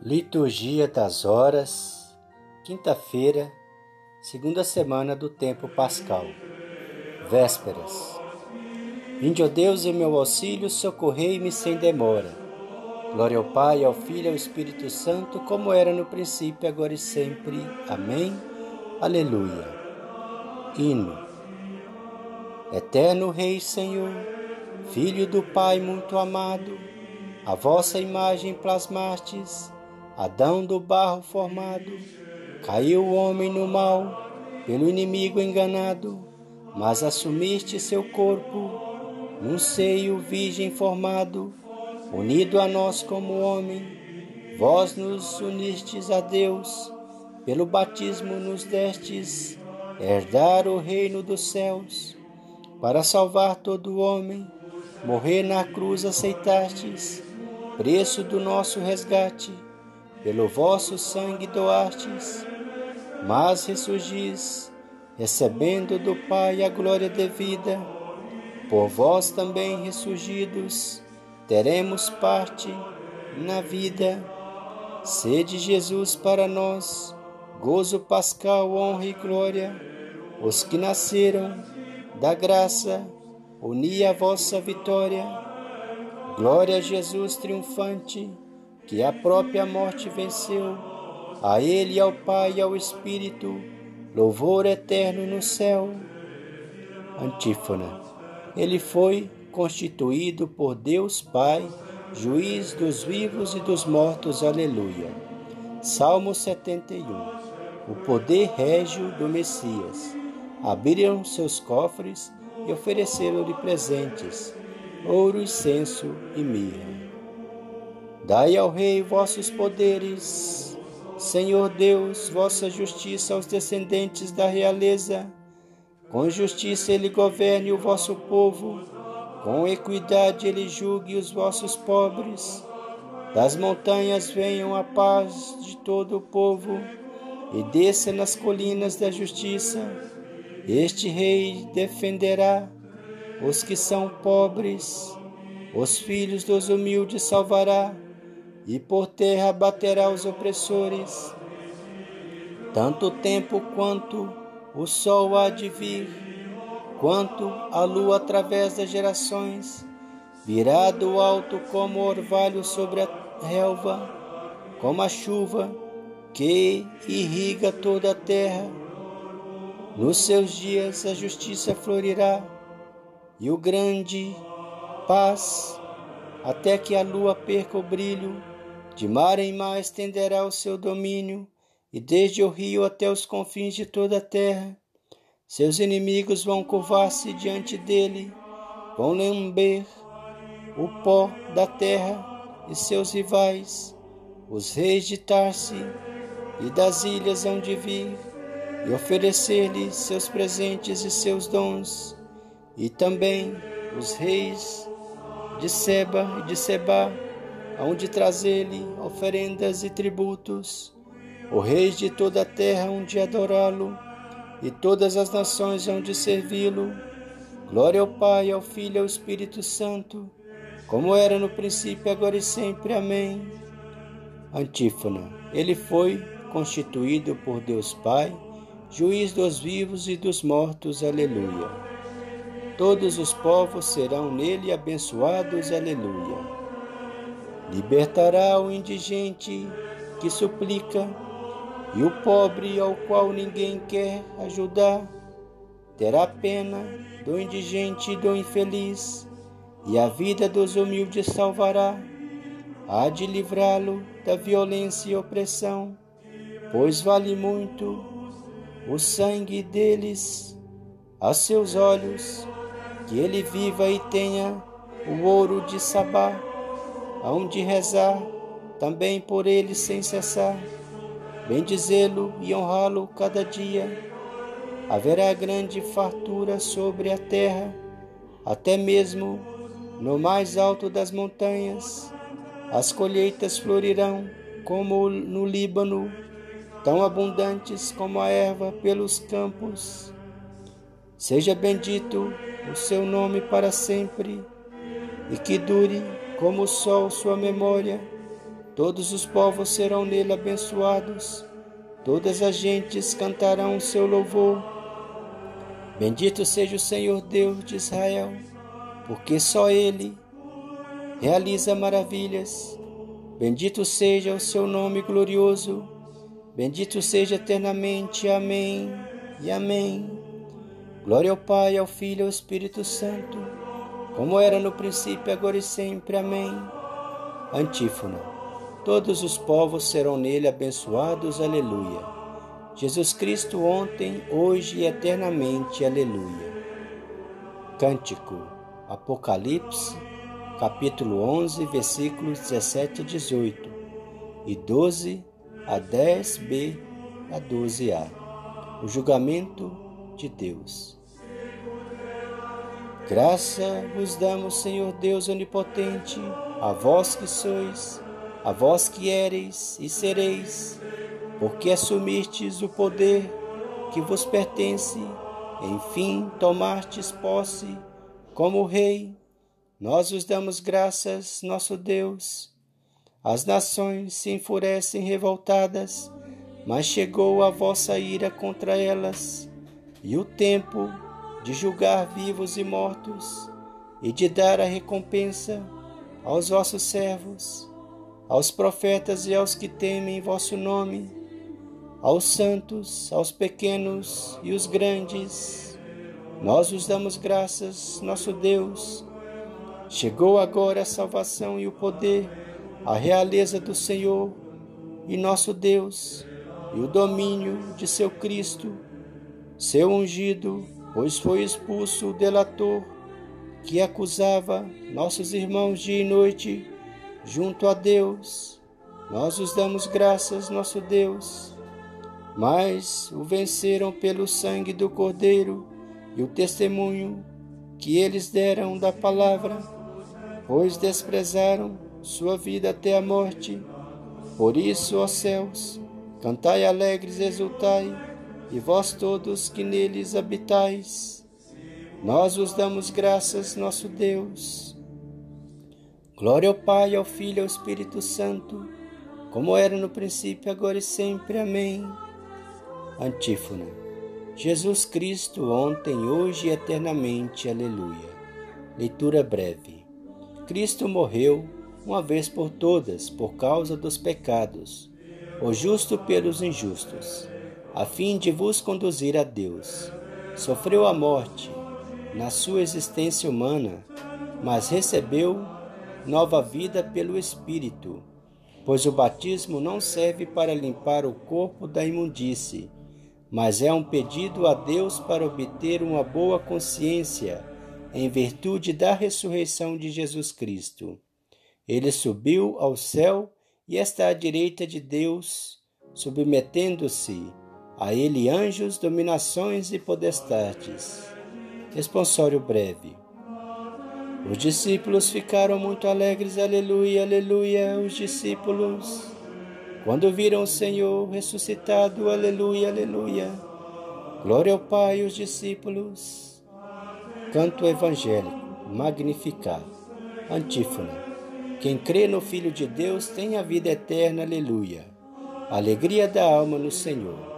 Liturgia das Horas, quinta-feira, segunda semana do tempo pascal. Vésperas. Vinde, ó Deus, em meu auxílio, socorrei-me sem demora. Glória ao Pai, ao Filho e ao Espírito Santo, como era no princípio, agora e sempre. Amém. Aleluia. Hino. Eterno Rei Senhor, Filho do Pai muito amado, a vossa imagem plasmastes Adão do barro formado, caiu o homem no mal, pelo inimigo enganado, mas assumiste seu corpo, num seio virgem formado, unido a nós como homem, vós nos unistes a Deus, pelo batismo nos destes, herdar o reino dos céus, para salvar todo homem, morrer na cruz aceitastes, preço do nosso resgate pelo vosso sangue doastes, mas ressurgis, recebendo do Pai a glória devida, por vós também ressurgidos, teremos parte na vida. Sede Jesus para nós, gozo pascal, honra e glória, os que nasceram da graça, uni a vossa vitória. Glória a Jesus triunfante que a própria morte venceu. A Ele, ao Pai e ao Espírito, louvor eterno no céu. Antífona. Ele foi constituído por Deus Pai, juiz dos vivos e dos mortos. Aleluia. Salmo 71. O poder régio do Messias. Abriram seus cofres e ofereceram-lhe presentes, ouro, incenso e mirra. Dai ao Rei vossos poderes, Senhor Deus, vossa justiça aos descendentes da realeza. Com justiça ele governe o vosso povo, com equidade ele julgue os vossos pobres. Das montanhas venham a paz de todo o povo, e desça nas colinas da justiça. Este rei defenderá os que são pobres, os filhos dos humildes salvará e por terra baterá os opressores. Tanto tempo quanto o sol há de vir, quanto a lua através das gerações, virá do alto como orvalho sobre a relva, como a chuva que irriga toda a terra. Nos seus dias a justiça florirá e o grande paz, até que a lua perca o brilho de mar em mar estenderá o seu domínio, e desde o rio até os confins de toda a terra. Seus inimigos vão curvar-se diante dele, vão lamber o pó da terra e seus rivais, os reis de Tarse e das ilhas hão de vir e oferecer-lhe seus presentes e seus dons, e também os reis de Seba e de Seba aonde trazer-lhe oferendas e tributos. O rei de toda a terra hão de adorá-lo, e todas as nações hão de servi-lo. Glória ao Pai, ao Filho e ao Espírito Santo, como era no princípio, agora e sempre. Amém. Antífona. Ele foi constituído por Deus Pai, juiz dos vivos e dos mortos. Aleluia. Todos os povos serão nele abençoados. Aleluia. Libertará o indigente que suplica e o pobre ao qual ninguém quer ajudar. Terá pena do indigente e do infeliz, e a vida dos humildes salvará. Há de livrá-lo da violência e opressão, pois vale muito o sangue deles a seus olhos, que ele viva e tenha o ouro de Sabá hão de rezar também por ele sem cessar, bendizê-lo e honrá-lo cada dia. Haverá grande fartura sobre a terra, até mesmo no mais alto das montanhas. As colheitas florirão como no Líbano, tão abundantes como a erva pelos campos. Seja bendito o seu nome para sempre e que dure como o sol sua memória, todos os povos serão nele abençoados, todas as gentes cantarão o seu louvor. Bendito seja o Senhor Deus de Israel, porque só Ele realiza maravilhas. Bendito seja o seu nome glorioso, bendito seja eternamente. Amém e Amém. Glória ao Pai, ao Filho e ao Espírito Santo, como era no princípio, agora e sempre. Amém. Antífona. Todos os povos serão nele abençoados. Aleluia. Jesus Cristo ontem, hoje e eternamente. Aleluia. Cântico. Apocalipse, capítulo 11, versículos 17 a 18 e 12 a 10b a 12a. O julgamento de Deus. Graça vos damos, Senhor Deus onipotente, a vós que sois, a vós que éreis e sereis, porque assumistes o poder que vos pertence, enfim tomastes posse como Rei. Nós vos damos graças, nosso Deus. As nações se enfurecem revoltadas, mas chegou a vossa ira contra elas e o tempo de julgar vivos e mortos e de dar a recompensa aos vossos servos, aos profetas e aos que temem vosso nome, aos santos, aos pequenos e os grandes. Nós vos damos graças, nosso Deus. Chegou agora a salvação e o poder, a realeza do Senhor e nosso Deus, e o domínio de seu Cristo seu ungido, pois foi expulso o delator que acusava nossos irmãos dia e noite junto a Deus. Nós os damos graças, nosso Deus. Mas o venceram pelo sangue do Cordeiro e o testemunho que eles deram da palavra, pois desprezaram sua vida até a morte. Por isso, ó céus, cantai alegres, exultai e vós todos que neles habitais. Nós vos damos graças, nosso Deus. Glória ao Pai, ao Filho e ao Espírito Santo, como era no princípio, agora e sempre. Amém. Antífona. Jesus Cristo, ontem, hoje e eternamente. Aleluia. Leitura breve. Cristo morreu uma vez por todas por causa dos pecados, o justo pelos injustos a fim de vos conduzir a Deus. Sofreu a morte na sua existência humana, mas recebeu nova vida pelo Espírito, pois o batismo não serve para limpar o corpo da imundície, mas é um pedido a Deus para obter uma boa consciência em virtude da ressurreição de Jesus Cristo. Ele subiu ao céu e está à direita de Deus, submetendo-se a ele anjos, dominações e podestades. Responsório breve. Os discípulos ficaram muito alegres, aleluia, aleluia, os discípulos, quando viram o Senhor ressuscitado, aleluia, aleluia. Glória ao Pai, os discípulos. Canto evangélico, magnificar. Antífona. Quem crê no Filho de Deus tem a vida eterna, aleluia. Alegria da alma no Senhor.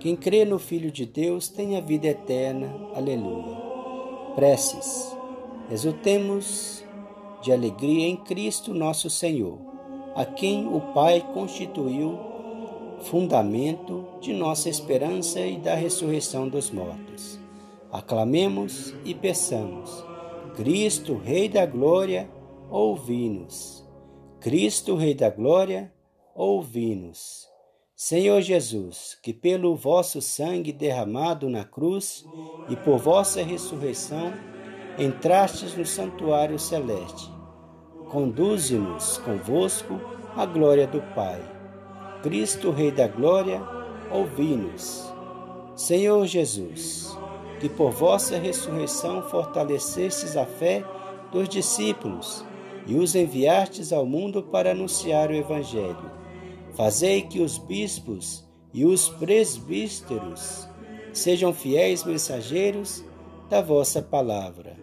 Quem crê no Filho de Deus tem a vida eterna. Aleluia. Preces. Exultemos de alegria em Cristo nosso Senhor, a quem o Pai constituiu fundamento de nossa esperança e da ressurreição dos mortos. Aclamemos e peçamos: Cristo, Rei da Glória, ouvi-nos. Cristo, Rei da Glória, ouvi-nos. Senhor Jesus, que pelo vosso sangue derramado na cruz e por vossa ressurreição entrastes no santuário celeste, conduze-nos convosco à glória do Pai. Cristo, Rei da Glória, ouvi-nos. Senhor Jesus, que por vossa ressurreição fortalecestes a fé dos discípulos e os enviastes ao mundo para anunciar o Evangelho Fazei que os bispos e os presbíteros sejam fiéis mensageiros da vossa palavra.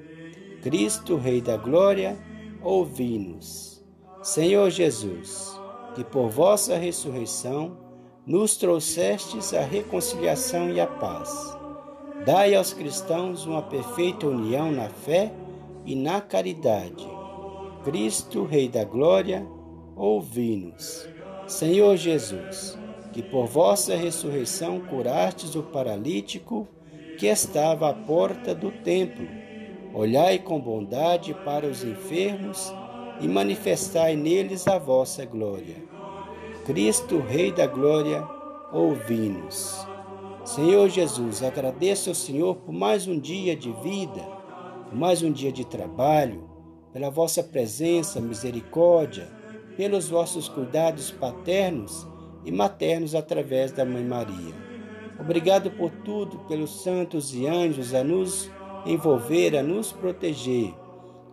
Cristo, Rei da Glória, ouvi-nos. Senhor Jesus, que por vossa ressurreição nos trouxestes a reconciliação e a paz. Dai aos cristãos uma perfeita união na fé e na caridade. Cristo, Rei da Glória, ouvi-nos. Senhor Jesus, que por vossa ressurreição curastes o paralítico que estava à porta do templo, olhai com bondade para os enfermos e manifestai neles a vossa glória. Cristo, Rei da Glória, ouvi-nos. Senhor Jesus, agradeço ao Senhor por mais um dia de vida, por mais um dia de trabalho, pela vossa presença, misericórdia, pelos vossos cuidados paternos e maternos através da Mãe Maria. Obrigado por tudo, pelos santos e anjos a nos envolver, a nos proteger,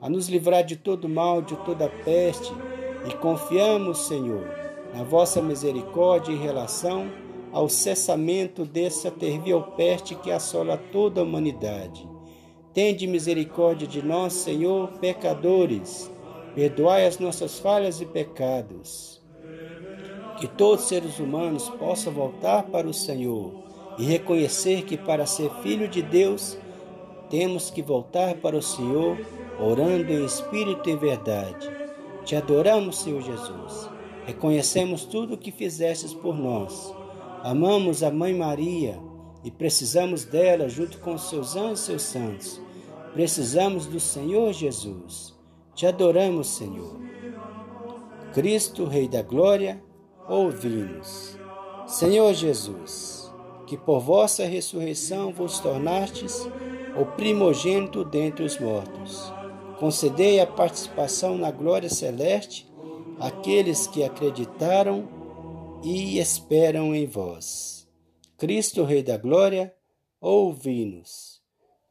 a nos livrar de todo mal, de toda peste, e confiamos, Senhor, na vossa misericórdia em relação ao cessamento dessa terrível peste que assola toda a humanidade. Tende misericórdia de nós, Senhor, pecadores Perdoai as nossas falhas e pecados. Que todos os seres humanos possam voltar para o Senhor e reconhecer que para ser filho de Deus temos que voltar para o Senhor, orando em espírito e verdade. Te adoramos, Senhor Jesus. Reconhecemos tudo o que fizestes por nós. Amamos a Mãe Maria e precisamos dela junto com seus anjos e seus santos. Precisamos do Senhor Jesus. Te adoramos, Senhor. Cristo, Rei da Glória, ouvi-nos. Senhor Jesus, que por vossa ressurreição vos tornastes o primogênito dentre os mortos, concedei a participação na glória celeste àqueles que acreditaram e esperam em vós. Cristo, Rei da Glória, ouvi-nos.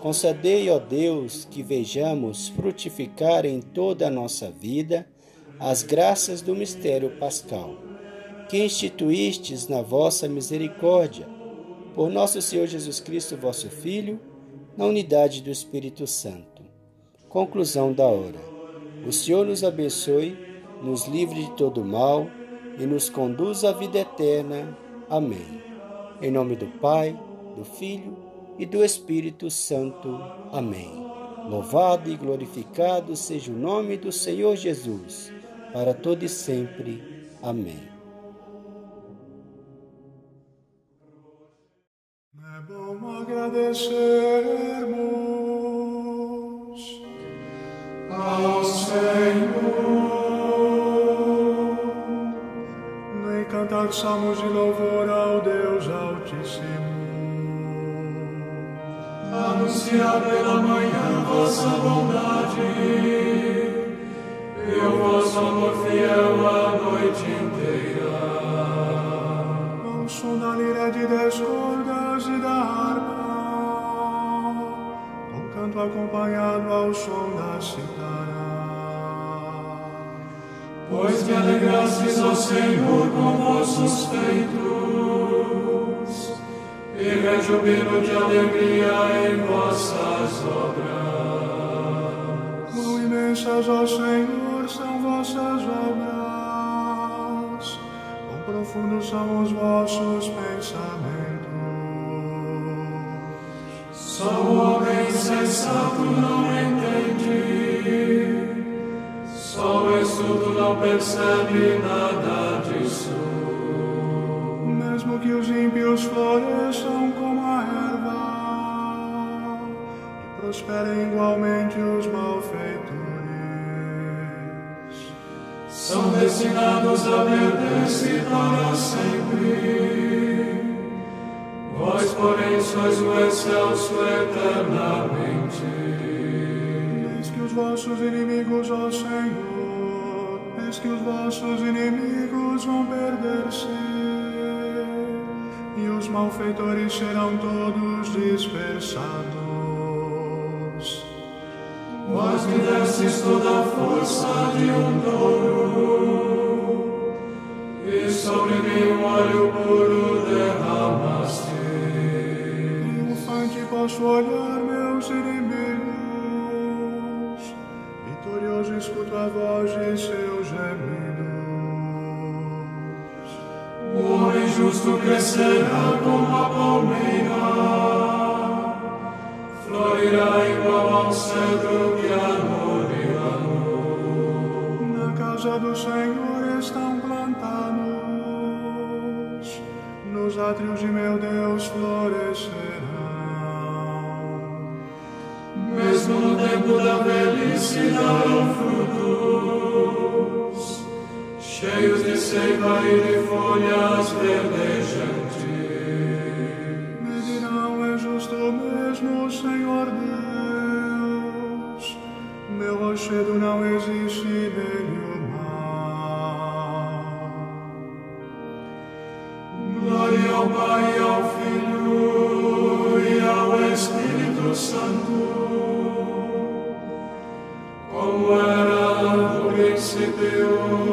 Concedei, ó Deus, que vejamos frutificar em toda a nossa vida as graças do mistério pascal, que instituístes na vossa misericórdia, por nosso Senhor Jesus Cristo, vosso Filho, na unidade do Espírito Santo. Conclusão da hora. O Senhor nos abençoe, nos livre de todo mal e nos conduz à vida eterna. Amém. Em nome do Pai, do Filho e do Espírito Santo. Amém. Louvado e glorificado seja o nome do Senhor Jesus, para todo e sempre. Amém. É bom agradecermos ao Senhor nem cantar salmos de louvor anunciar pela manhã vossa bondade e o vosso amor fiel a noite inteira. Ao som da lira de dez cordas e da harpa, um canto acompanhado ao som da citara. Pois me alegrastes, ó Senhor, com vossos feitos, e rejubilo de alegria em vossas obras. Quão imensas, ó Senhor, são vossas obras, quão profundos são os vossos pensamentos. Só o homem sensato não entende, só o estudo não percebe nada ímpios floresçam como a erva e prosperem igualmente os malfeitores. São destinados a perder-se para sempre. Vós, porém, sois o excelso eternamente. Eis que os vossos inimigos, ó Senhor, eis que os vossos inimigos vão perder-se, os malfeitores serão todos dispersados. Vós me destes toda a força de um touro, e sobre mim um óleo puro derramaste. Triunfante posso olhar crescerá como a palmeira, florirá igual ao cedro que arboreano. Na casa do Senhor estão plantados, nos átrios de meu Deus florescerão. Mesmo no tempo da velhice darão frutos, cheios de seiva e de folhas verdejantes. Me dirão, é justo mesmo, Senhor Deus, meu rochedo não existe o mal. Glória ao Pai, ao Filho e ao Espírito Santo, como era no princípio,